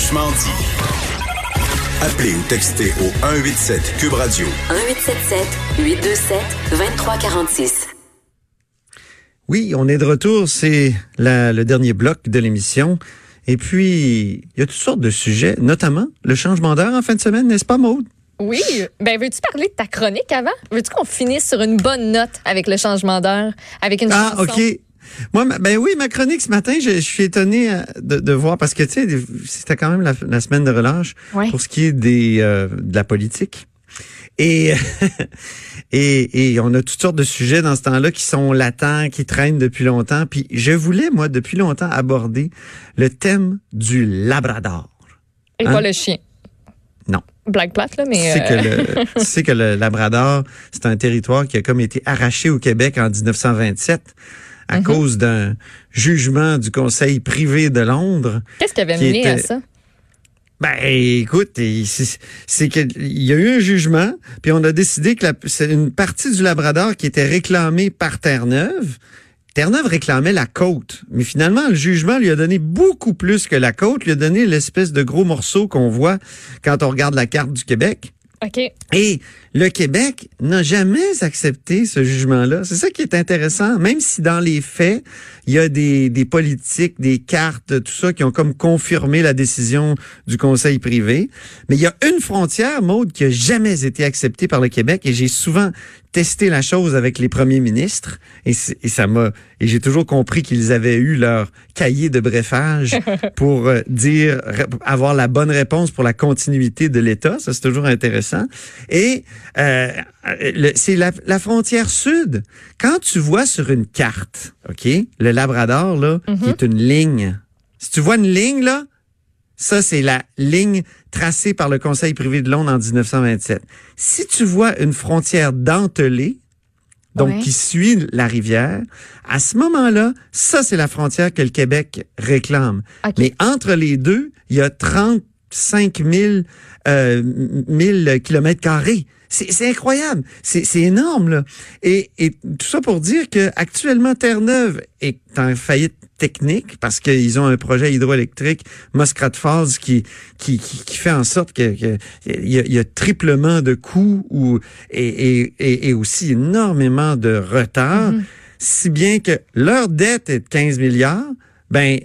Franchement dit. Appelez ou textez au 187 Cube Radio. 1877 827 2346. Oui, on est de retour. C'est le dernier bloc de l'émission. Et puis, il y a toutes sortes de sujets, notamment le changement d'heure en fin de semaine, n'est-ce pas, Maude? Oui. Ben, veux-tu parler de ta chronique avant? Veux-tu qu'on finisse sur une bonne note avec le changement d'heure, avec une Ah, chanson? OK. Moi, ben oui, ma chronique ce matin, je, je suis étonné euh, de, de voir parce que tu sais, c'était quand même la, la semaine de relâche Ouais. pour ce qui est des euh, de la politique. Et, et et on a toutes sortes de sujets dans ce temps-là qui sont latents, qui traînent depuis longtemps. Puis je voulais moi depuis longtemps aborder le thème du Labrador. Et Hein? pas le chien. Non. Blague plate, là, mais. Tu sais, euh, que le, tu sais que le Labrador, c'est un territoire qui a comme été arraché au Québec en 1927 Mhm. à cause d'un jugement du Conseil privé de Londres. Qu'est-ce qui avait mené à ça? Ben, écoute, c'est c'est que il y a eu un jugement, puis on a décidé que c'est une partie du Labrador qui était réclamée par Terre-Neuve. Terre-Neuve réclamait la côte, mais finalement, le jugement lui a donné beaucoup plus que la côte, lui a donné l'espèce de gros morceau qu'on voit quand on regarde la carte du Québec. OK. Et le Québec n'a jamais accepté ce jugement-là. C'est ça qui est intéressant. Même si dans les faits, il y a des, des politiques, des cartes, tout ça qui ont comme confirmé la décision du Conseil privé. Mais il y a une frontière, Maude, qui a jamais été acceptée par le Québec et j'ai souvent testé la chose avec les premiers ministres et, ça m'a et j'ai toujours compris qu'ils avaient eu leur cahier de brefage pour euh, dire avoir la bonne réponse pour la continuité de l'État. Ça c'est toujours intéressant. Et euh, le- c'est la, la frontière sud. Quand tu vois sur une carte, ok, le Labrador là, qui est une ligne. Si tu vois une ligne là, ça, c'est la ligne tracée par le Conseil privé de Londres en 1927. Si tu vois une frontière dentelée, donc Ouais. qui suit la rivière, à ce moment-là, ça, c'est la frontière que le Québec réclame. Mais entre les deux, il y a 35 000, euh, 1000 kilomètres carrés. C'est incroyable. C'est énorme, là. Et, et tout ça pour dire que actuellement Terre-Neuve est en faillite technique parce qu'ils ont un projet hydroélectrique Muskrat Falls qui qui, qui, qui fait en sorte que, que il, y y a triplement de coûts ou et, et, et, aussi énormément de retard, si bien que leur dette est de 15 milliards. Ben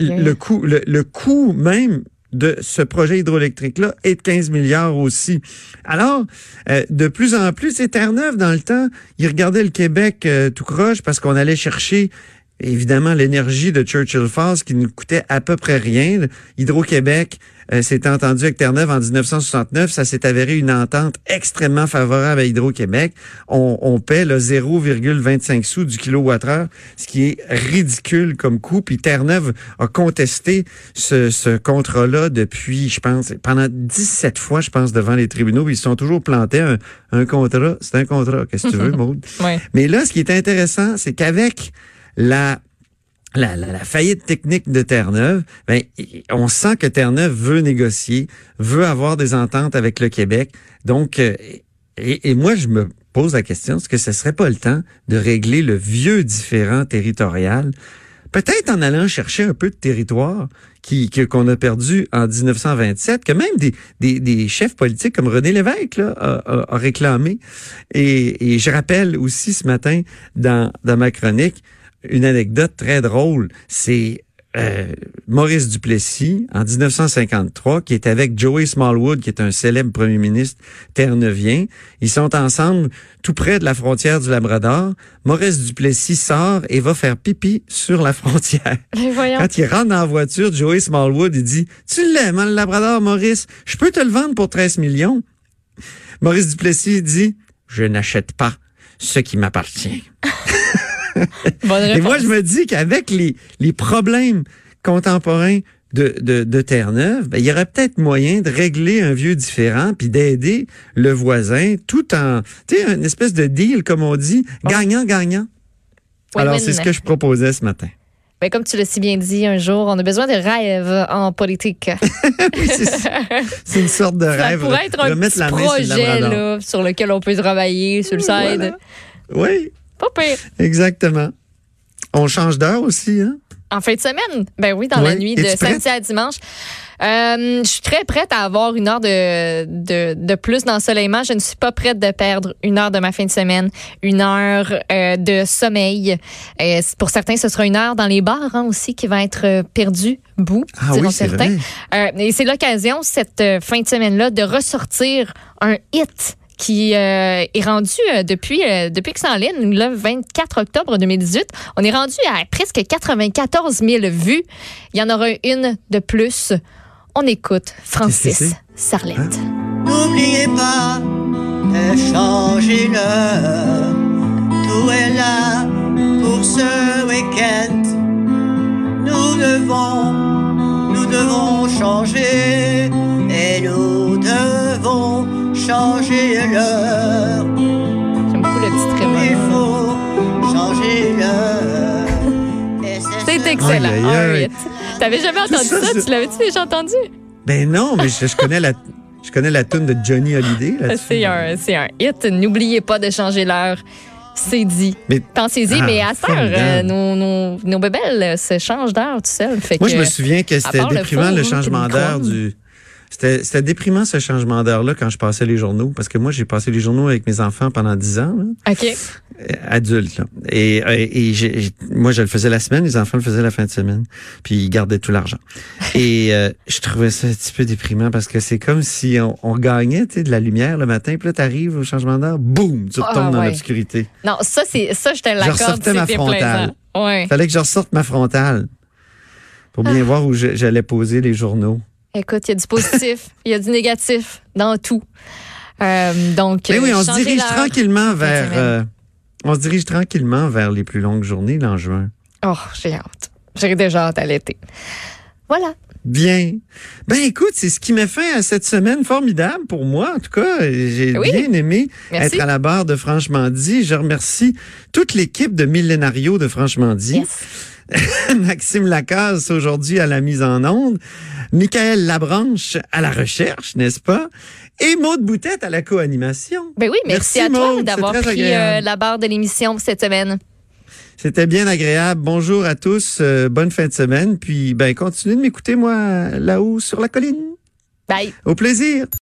le coût le, le coût même de ce projet hydroélectrique-là est de 15 milliards aussi. Alors, euh, de plus en plus, c'est Terre-Neuve, dans le temps, ils regardaient le Québec euh, tout croche parce qu'on allait chercher évidemment l'énergie de Churchill Falls qui nous coûtait à peu près rien. Hydro-Québec euh, s'était entendu avec Terre-Neuve en 1969. Ça s'est avéré une entente extrêmement favorable à Hydro-Québec. On, on paie le 0,25 sous du kilowattheure, ce qui est ridicule comme coût. Puis Terre-Neuve a contesté ce, ce contrat-là depuis, je pense, pendant 17 fois, je pense, devant les tribunaux. Ils se sont toujours plantés. Un, un contrat, c'est un contrat. Qu'est-ce que tu veux, Maude? Ouais. Mais là, ce qui est intéressant, c'est qu'avec la la, la, faillite technique de Terre-Neuve, ben, on sent que Terre-Neuve veut négocier, veut avoir des ententes avec le Québec. Donc, euh, et, moi, je me pose la question, est-ce que ce serait pas le temps de régler le vieux différent territorial? Peut-être en allant chercher un peu de territoire qui qu'on a perdu en 1927, que même des, des, chefs politiques comme René Lévesque a, réclamé. Et, et je rappelle aussi ce matin dans, dans ma chronique une anecdote très drôle. C'est euh, Maurice Duplessis, en 1953, qui est avec Joey Smallwood, qui est un célèbre premier ministre terre-neuvien. Ils sont ensemble tout près de la frontière du Labrador. Maurice Duplessis sort et va faire pipi sur la frontière. Quand il rentre dans la voiture, Joey Smallwood, il dit, tu l'aimes, hein, le Labrador, Maurice? Je peux te le vendre pour 13 millions. Maurice Duplessis dit, je n'achète pas ce qui m'appartient. Et moi, je me dis qu'avec les, les problèmes contemporains de, de, de Terre-Neuve, ben, il y aurait peut-être moyen de régler un vieux différent puis d'aider le voisin tout en, tu sais, une espèce de deal, comme on dit, gagnant-gagnant. Alors, Win-win. c'est ce que je proposais ce matin. Ben, comme tu l'as si bien dit un jour, on a besoin de rêves en politique. Oui, c'est ça. C'est une sorte de Ça rêve. pourrait être un petit sur projet là, sur lequel on peut travailler sur le side. Voilà. Oui, Pas pire. exactement. On change d'heure aussi, hein? En fin de semaine? Ben oui, dans la nuit de samedi à dimanche. Euh, je suis très prête à avoir une heure de, de, de plus d'ensoleillement. Je ne suis pas prête de perdre une heure de ma fin de semaine, une heure euh, de sommeil. Euh, pour certains, ce sera une heure dans les bars hein, aussi qui va être perdue, bout, Ah diront oui, c'est certains. vrai. Et c'est l'occasion, cette fin de semaine-là, de ressortir un hit qui euh, est rendu euh, depuis, euh, depuis que c'est en ligne, le 24 octobre 2018. On est rendu à presque 94 000 vues. Il y en aura une de plus. On écoute Francis c'est? Sarlette. N'oubliez pas de changer l'heure. Tout est là pour ce week-end. Nous devons, nous devons changer. Et nous devons changer l'heure. J'aime beaucoup le petit Il trémolo. faut changer l'heure. C'est ce- excellent. Aïe, aïe, un aïe. hit. T'avais jamais entendu ça, Tu l'avais-tu déjà entendu? Ben non, mais je, je connais la, je connais la tune de Johnny Hallyday. C'est un, c'est un hit. N'oubliez pas de changer l'heure. C'est dit. Mais- Pensez-y, Ah, mais à cette heure, euh, nos, nos, nos bébelles se changent d'heure tout seul. Fait Moi, que, je me souviens que c'était le déprimant four, le puis changement le d'heure du. C'était déprimant ce changement d'heure-là quand je passais les journaux. Parce que moi, j'ai passé les journaux avec mes enfants pendant 10 ans, là, OK. euh, adultes. Là. Et, euh, et moi, je le faisais la semaine, les enfants le faisaient la fin de semaine. Puis ils gardaient tout l'argent. et euh, je trouvais ça un petit peu déprimant parce que c'est comme si on, on gagnait tu de la lumière le matin. Puis là, t'arrives au changement d'heure, boum, tu Ah, retombes dans l'obscurité. Non, ça, c'est ça, je te l'accorde. ressortais ma frontale. Ouais. Fallait que je ressorte ma frontale pour Ah. bien voir où je- j'allais poser les journaux. Écoute, il y a du positif, il y a du négatif dans tout. Euh, donc, Mais oui, euh, on se dirige tranquillement vers. semaine. euh, on se dirige tranquillement vers les plus longues journées là, en juin. Oh, j'ai hâte. J'ai déjà hâte à l'été. Voilà. Bien. Ben écoute, c'est ce qui met fin à cette semaine formidable pour moi. En tout cas, j'ai Oui. bien aimé Merci. être à la barre de Franchement dit. Je remercie toute l'équipe de Millénario de Franchement dit. Yes. Maxime Lacasse aujourd'hui à la mise en onde, Michael Labranche à la recherche, n'est-ce pas? Et Maude Boutette à la co-animation. Ben oui, merci, Merci, à toi d'avoir pris euh, la barre de l'émission cette semaine. C'était bien agréable. Bonjour à tous. euh, bonne fin de semaine. Puis, ben, continuez de m'écouter, moi, là-haut sur la colline. Bye. Au plaisir.